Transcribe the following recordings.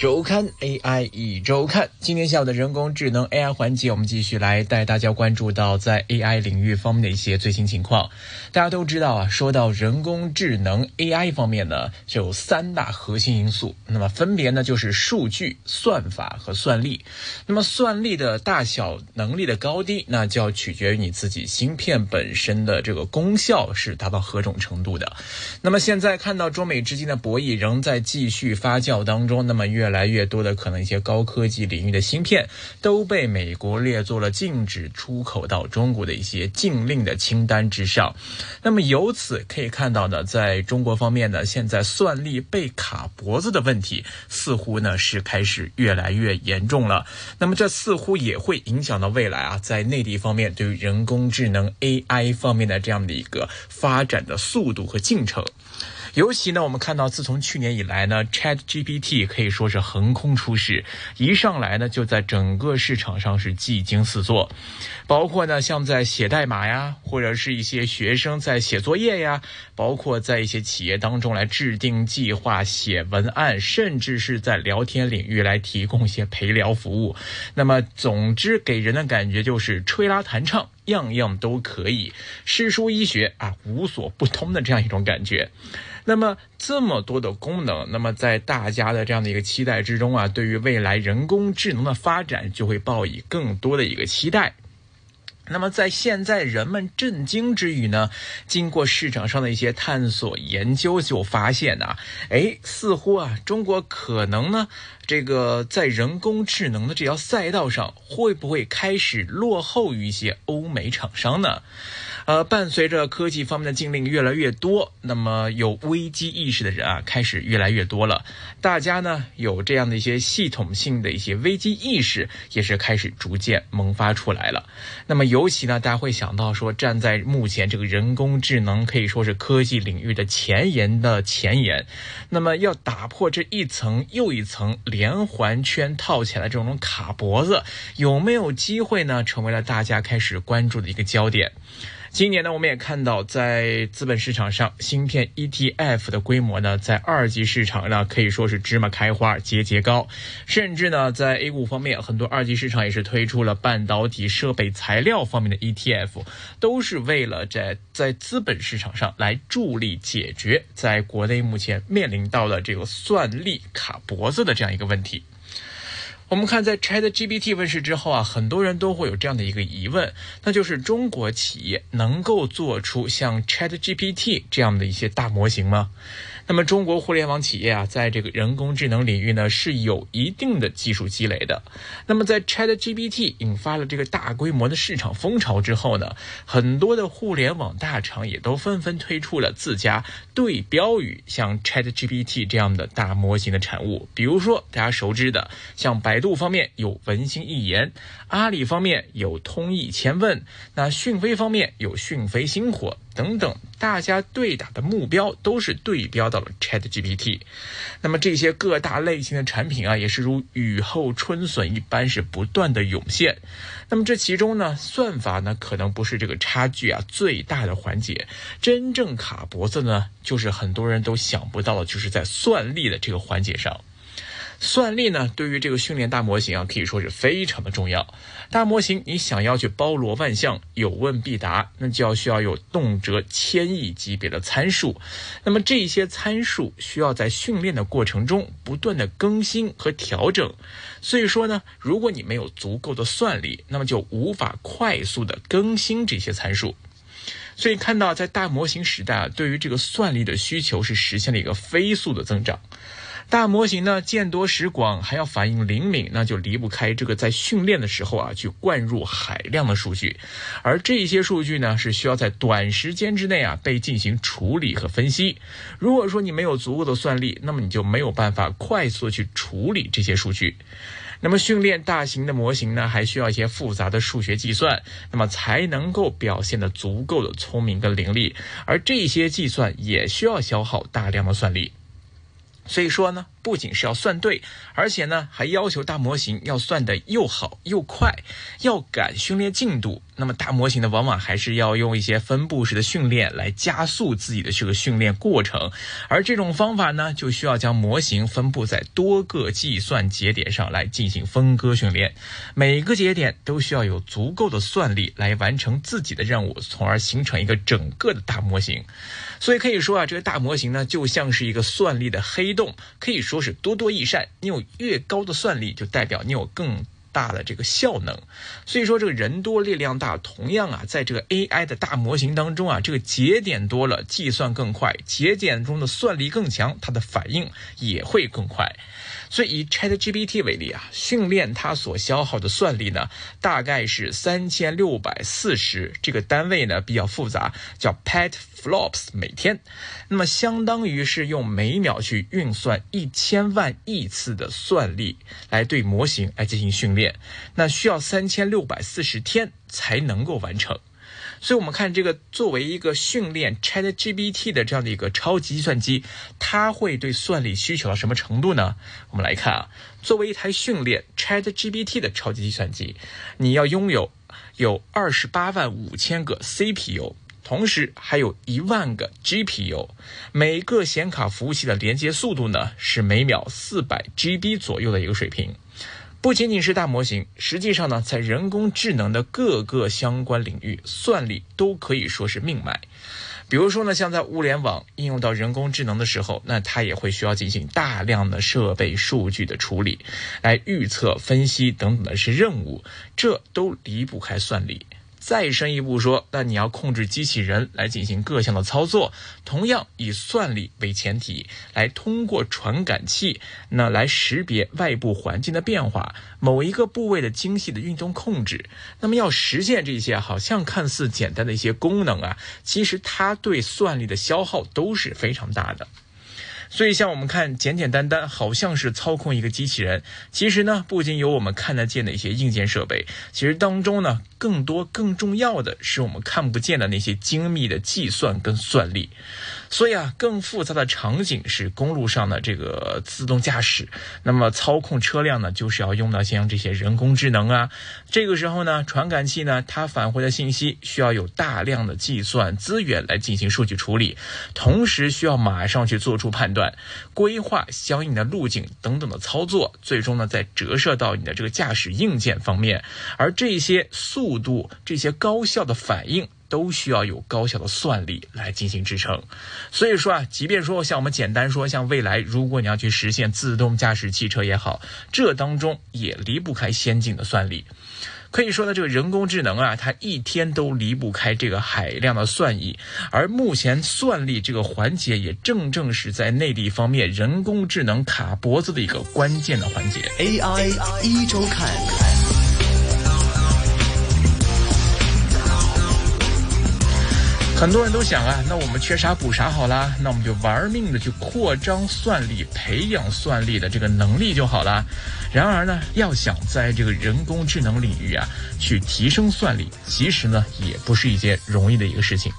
周刊 AI 一周刊，今天下午的人工智能 AI 环节，我们继续来带大家关注到在 AI 领域方面的一些最新情况。大家都知道啊，说到人工智能 AI 方面呢，就有三大核心因素，那么分别呢就是数据、算法和算力。那么算力的大小、能力的高低，那就要取决于你自己芯片本身的这个功效是达到何种程度的。那么现在看到中美之间的博弈仍在继续发酵当中，那么越越来越多的可能一些高科技领域的芯片都被美国列作了禁止出口到中国的一些禁令的清单之上。那么由此可以看到呢，在中国方面呢，现在算力被卡脖子的问题似乎呢是开始越来越严重了。那么这似乎也会影响到未来啊，在内地方面对于人工智能 AI 方面的这样的一个发展的速度和进程。尤其呢，我们看到自从去年以来呢，Chat GPT 可以说是横空出世，一上来呢就在整个市场上是技惊四座，包括呢像在写代码呀，或者是一些学生在写作业呀，包括在一些企业当中来制定计划、写文案，甚至是在聊天领域来提供一些陪聊服务。那么，总之给人的感觉就是吹拉弹唱，样样都可以，诗书医学啊无所不通的这样一种感觉。那么这么多的功能，那么在大家的这样的一个期待之中啊，对于未来人工智能的发展就会抱以更多的一个期待。那么在现在人们震惊之余呢，经过市场上的一些探索研究，就发现呐，哎，似乎啊，中国可能呢，这个在人工智能的这条赛道上，会不会开始落后于一些欧美厂商呢？呃，伴随着科技方面的禁令越来越多，那么有危机意识的人啊，开始越来越多了。大家呢有这样的一些系统性的一些危机意识，也是开始逐渐萌发出来了。那么尤其呢，大家会想到说，站在目前这个人工智能可以说是科技领域的前沿的前沿，那么要打破这一层又一层连环圈套起来这种卡脖子，有没有机会呢？成为了大家开始关注的一个焦点。今年呢，我们也看到，在资本市场上，芯片 ETF 的规模呢，在二级市场呢，可以说是芝麻开花，节节高。甚至呢，在 A 股方面，很多二级市场也是推出了半导体设备材料方面的 ETF，都是为了在在资本市场上来助力解决在国内目前面临到的这个算力卡脖子的这样一个问题。我们看，在 Chat GPT 问世之后啊，很多人都会有这样的一个疑问，那就是中国企业能够做出像 Chat GPT 这样的一些大模型吗？那么，中国互联网企业啊，在这个人工智能领域呢，是有一定的技术积累的。那么，在 Chat GPT 引发了这个大规模的市场风潮之后呢，很多的互联网大厂也都纷纷推出了自家对标于像 Chat GPT 这样的大模型的产物。比如说，大家熟知的，像百度方面有文心一言，阿里方面有通义千问，那讯飞方面有讯飞星火。等等，大家对打的目标都是对标到了 Chat GPT，那么这些各大类型的产品啊，也是如雨后春笋一般是不断的涌现。那么这其中呢，算法呢可能不是这个差距啊最大的环节，真正卡脖子呢，就是很多人都想不到的，就是在算力的这个环节上。算力呢，对于这个训练大模型啊，可以说是非常的重要。大模型你想要去包罗万象、有问必答，那就要需要有动辄千亿级别的参数。那么这些参数需要在训练的过程中不断的更新和调整。所以说呢，如果你没有足够的算力，那么就无法快速的更新这些参数。所以看到在大模型时代啊，对于这个算力的需求是实现了一个飞速的增长。大模型呢见多识广，还要反应灵敏，那就离不开这个在训练的时候啊，去灌入海量的数据，而这些数据呢是需要在短时间之内啊被进行处理和分析。如果说你没有足够的算力，那么你就没有办法快速去处理这些数据。那么训练大型的模型呢，还需要一些复杂的数学计算，那么才能够表现的足够的聪明跟伶俐，而这些计算也需要消耗大量的算力。所以说呢，不仅是要算对，而且呢，还要求大模型要算得又好又快，要赶训练进度。那么大模型呢，往往还是要用一些分布式的训练来加速自己的这个训练过程。而这种方法呢，就需要将模型分布在多个计算节点上来进行分割训练，每个节点都需要有足够的算力来完成自己的任务，从而形成一个整个的大模型。所以可以说啊，这个大模型呢，就像是一个算力的黑洞，可以说是多多益善。你有越高的算力，就代表你有更大的这个效能。所以说，这个人多力量大，同样啊，在这个 AI 的大模型当中啊，这个节点多了，计算更快，节点中的算力更强，它的反应也会更快。所以以 ChatGPT 为例啊，训练它所消耗的算力呢，大概是三千六百四十，这个单位呢比较复杂，叫 Petflops 每天，那么相当于是用每秒去运算一千万亿次的算力来对模型来进行训练那需要三千六百四十天才能够完成。所以，我们看这个作为一个训练 ChatGPT 的这样的一个超级计算机，它会对算力需求到什么程度呢？我们来看啊，作为一台训练 ChatGPT 的超级计算机，你要拥有有二十八万五千个 CPU，同时还有一万个 GPU，每个显卡服务器的连接速度呢是每秒四百 GB 左右的一个水平。不仅仅是大模型，实际上呢，在人工智能的各个相关领域，算力都可以说是命脉。比如说呢，像在物联网应用到人工智能的时候，那它也会需要进行大量的设备数据的处理，来预测、分析等等的是任务，这都离不开算力。再深一步说，那你要控制机器人来进行各项的操作，同样以算力为前提，来通过传感器那来识别外部环境的变化，某一个部位的精细的运动控制。那么要实现这些好像看似简单的一些功能啊，其实它对算力的消耗都是非常大的。所以，像我们看简简单单，好像是操控一个机器人，其实呢，不仅有我们看得见的一些硬件设备，其实当中呢，更多更重要的是我们看不见的那些精密的计算跟算力。所以啊，更复杂的场景是公路上的这个自动驾驶，那么操控车辆呢，就是要用到像这些人工智能啊。这个时候呢，传感器呢，它返回的信息需要有大量的计算资源来进行数据处理，同时需要马上去做出判断、规划相应的路径等等的操作，最终呢，再折射到你的这个驾驶硬件方面，而这些速度、这些高效的反应。都需要有高效的算力来进行支撑，所以说啊，即便说像我们简单说，像未来如果你要去实现自动驾驶汽车也好，这当中也离不开先进的算力。可以说呢，这个人工智能啊，它一天都离不开这个海量的算力，而目前算力这个环节也正正是在内地方面人工智能卡脖子的一个关键的环节。AI 一周看。很多人都想啊，那我们缺啥补啥好啦，那我们就玩命的去扩张算力，培养算力的这个能力就好了。然而呢，要想在这个人工智能领域啊去提升算力，其实呢也不是一件容易的一个事情。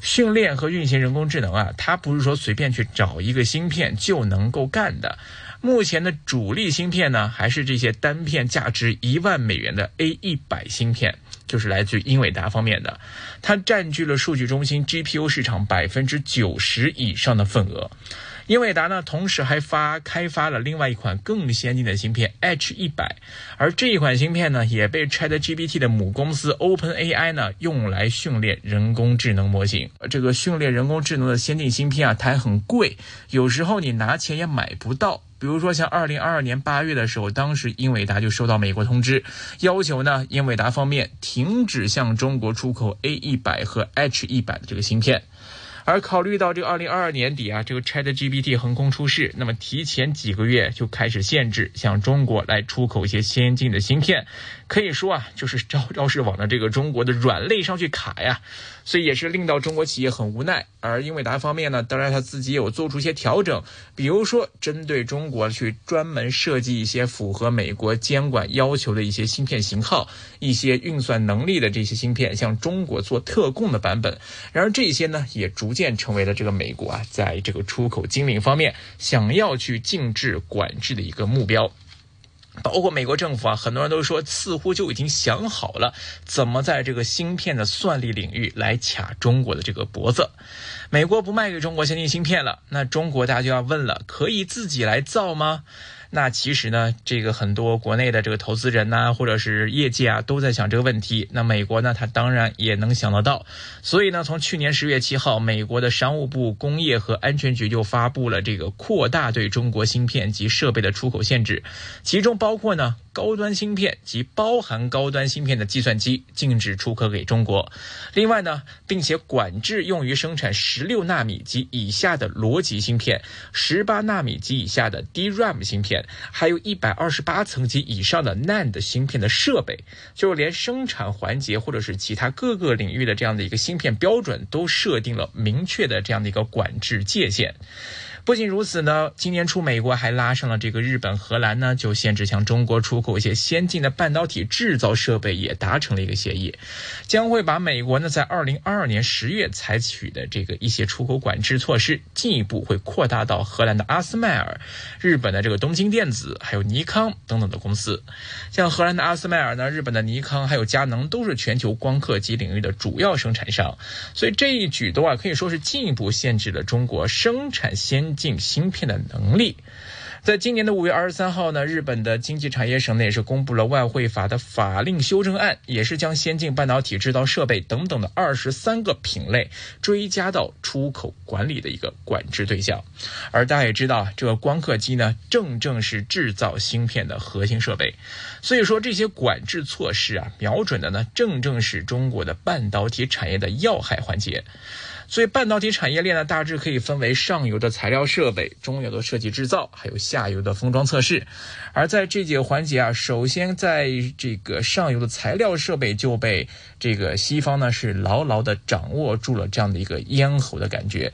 训练和运行人工智能啊，它不是说随便去找一个芯片就能够干的。目前的主力芯片呢，还是这些单片价值一万美元的 A 一百芯片。就是来自于英伟达方面的，它占据了数据中心 GPU 市场百分之九十以上的份额。英伟达呢，同时还发开发了另外一款更先进的芯片 H 一百，而这一款芯片呢，也被 ChatGPT 的母公司 OpenAI 呢用来训练人工智能模型。这个训练人工智能的先进芯片啊，它还很贵，有时候你拿钱也买不到。比如说，像二零二二年八月的时候，当时英伟达就收到美国通知，要求呢，英伟达方面停止向中国出口 A 一百和 H 一百的这个芯片。而考虑到这个二零二二年底啊，这个 ChatGPT 横空出世，那么提前几个月就开始限制向中国来出口一些先进的芯片，可以说啊，就是招招是往的这个中国的软肋上去卡呀。所以也是令到中国企业很无奈。而英伟达方面呢，当然他自己有做出一些调整，比如说针对中国去专门设计一些符合美国监管要求的一些芯片型号、一些运算能力的这些芯片，向中国做特供的版本。然而这些呢，也逐渐成为了这个美国啊，在这个出口精灵方面想要去禁制管制的一个目标。包括美国政府啊，很多人都说似乎就已经想好了怎么在这个芯片的算力领域来卡中国的这个脖子。美国不卖给中国先进芯片了，那中国大家就要问了：可以自己来造吗？那其实呢，这个很多国内的这个投资人呐，或者是业界啊，都在想这个问题。那美国呢，他当然也能想得到。所以呢，从去年十月七号，美国的商务部工业和安全局就发布了这个扩大对中国芯片及设备的出口限制，其中包括呢。高端芯片及包含高端芯片的计算机禁止出口给中国。另外呢，并且管制用于生产十六纳米及以下的逻辑芯片、十八纳米及以下的 DRAM 芯片，还有一百二十八层级以上的 NAND 芯片的设备，就连生产环节或者是其他各个领域的这样的一个芯片标准，都设定了明确的这样的一个管制界限。不仅如此呢，今年初美国还拉上了这个日本、荷兰呢，就限制向中国出口一些先进的半导体制造设备，也达成了一个协议，将会把美国呢在二零二二年十月采取的这个一些出口管制措施，进一步会扩大到荷兰的阿斯麦尔、日本的这个东京电子，还有尼康等等的公司。像荷兰的阿斯麦尔呢，日本的尼康，还有佳能，都是全球光刻机领域的主要生产商。所以这一举动啊，可以说是进一步限制了中国生产先。进芯片的能力，在今年的五月二十三号呢，日本的经济产业省呢也是公布了外汇法的法令修正案，也是将先进半导体制造设备等等的二十三个品类追加到出口管理的一个管制对象。而大家也知道，这个光刻机呢，正正是制造芯片的核心设备，所以说这些管制措施啊，瞄准的呢，正正是中国的半导体产业的要害环节。所以，半导体产业链呢，大致可以分为上游的材料设备、中游的设计制造，还有下游的封装测试。而在这几个环节啊，首先在这个上游的材料设备就被这个西方呢是牢牢的掌握住了这样的一个咽喉的感觉。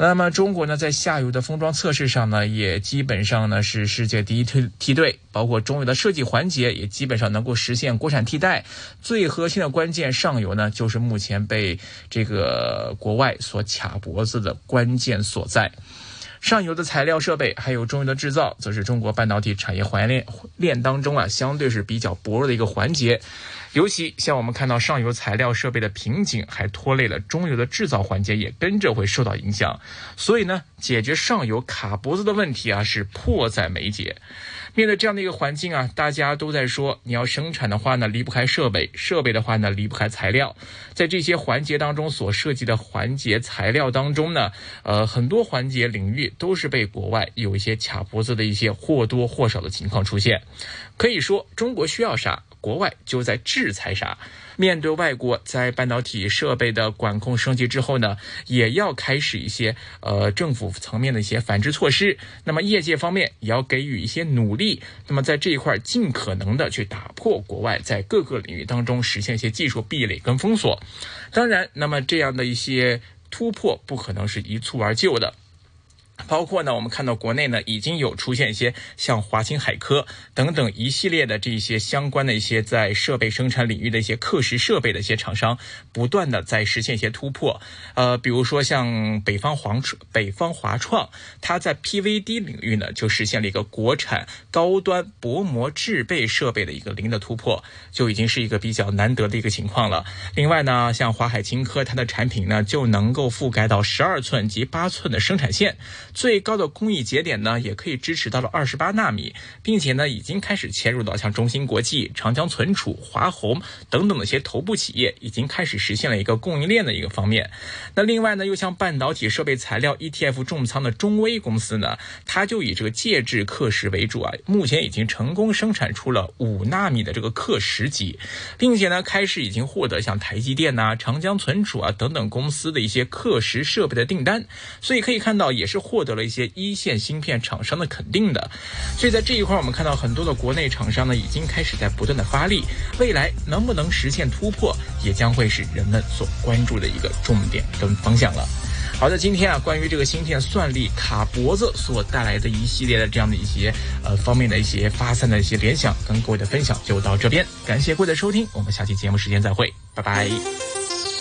那么中国呢，在下游的封装测试上呢，也基本上呢是世界第一梯梯队，包括中游的设计环节也基本上能够实现国产替代。最核心的关键上游呢，就是目前被这个国外所卡脖子的关键所在。上游的材料设备，还有中游的制造，则是中国半导体产业环链链当中啊，相对是比较薄弱的一个环节。尤其像我们看到上游材料设备的瓶颈，还拖累了中游的制造环节，也跟着会受到影响。所以呢，解决上游卡脖子的问题啊，是迫在眉睫。面对这样的一个环境啊，大家都在说，你要生产的话呢，离不开设备；设备的话呢，离不开材料。在这些环节当中所涉及的环节材料当中呢，呃，很多环节领域都是被国外有一些卡脖子的一些或多或少的情况出现。可以说，中国需要啥？国外就在制裁啥？面对外国在半导体设备的管控升级之后呢，也要开始一些呃政府层面的一些反制措施。那么业界方面也要给予一些努力。那么在这一块尽可能的去打破国外在各个领域当中实现一些技术壁垒跟封锁。当然，那么这样的一些突破不可能是一蹴而就的。包括呢，我们看到国内呢已经有出现一些像华清海科等等一系列的这些相关的一些在设备生产领域的一些刻蚀设备的一些厂商，不断的在实现一些突破。呃，比如说像北方华北方华创，它在 PVD 领域呢就实现了一个国产高端薄膜制备设备的一个零的突破，就已经是一个比较难得的一个情况了。另外呢，像华海清科，它的产品呢就能够覆盖到十二寸及八寸的生产线。最高的工艺节点呢，也可以支持到了二十八纳米，并且呢，已经开始嵌入到像中芯国际、长江存储、华虹等等的一些头部企业，已经开始实现了一个供应链的一个方面。那另外呢，又像半导体设备材料 ETF 重仓的中微公司呢，它就以这个介质刻蚀为主啊，目前已经成功生产出了五纳米的这个刻蚀机，并且呢，开始已经获得像台积电呐、长江存储啊等等公司的一些刻蚀设备的订单。所以可以看到，也是获。得了一些一线芯片厂商的肯定的。所以在这一块，我们看到很多的国内厂商呢，已经开始在不断的发力。未来能不能实现突破，也将会是人们所关注的一个重点跟方向了。好的，今天啊，关于这个芯片算力卡脖子所带来的一系列的这样的一些呃方面的一些发散的一些联想，跟各位的分享就到这边。感谢各位的收听，我们下期节目时间再会，拜拜。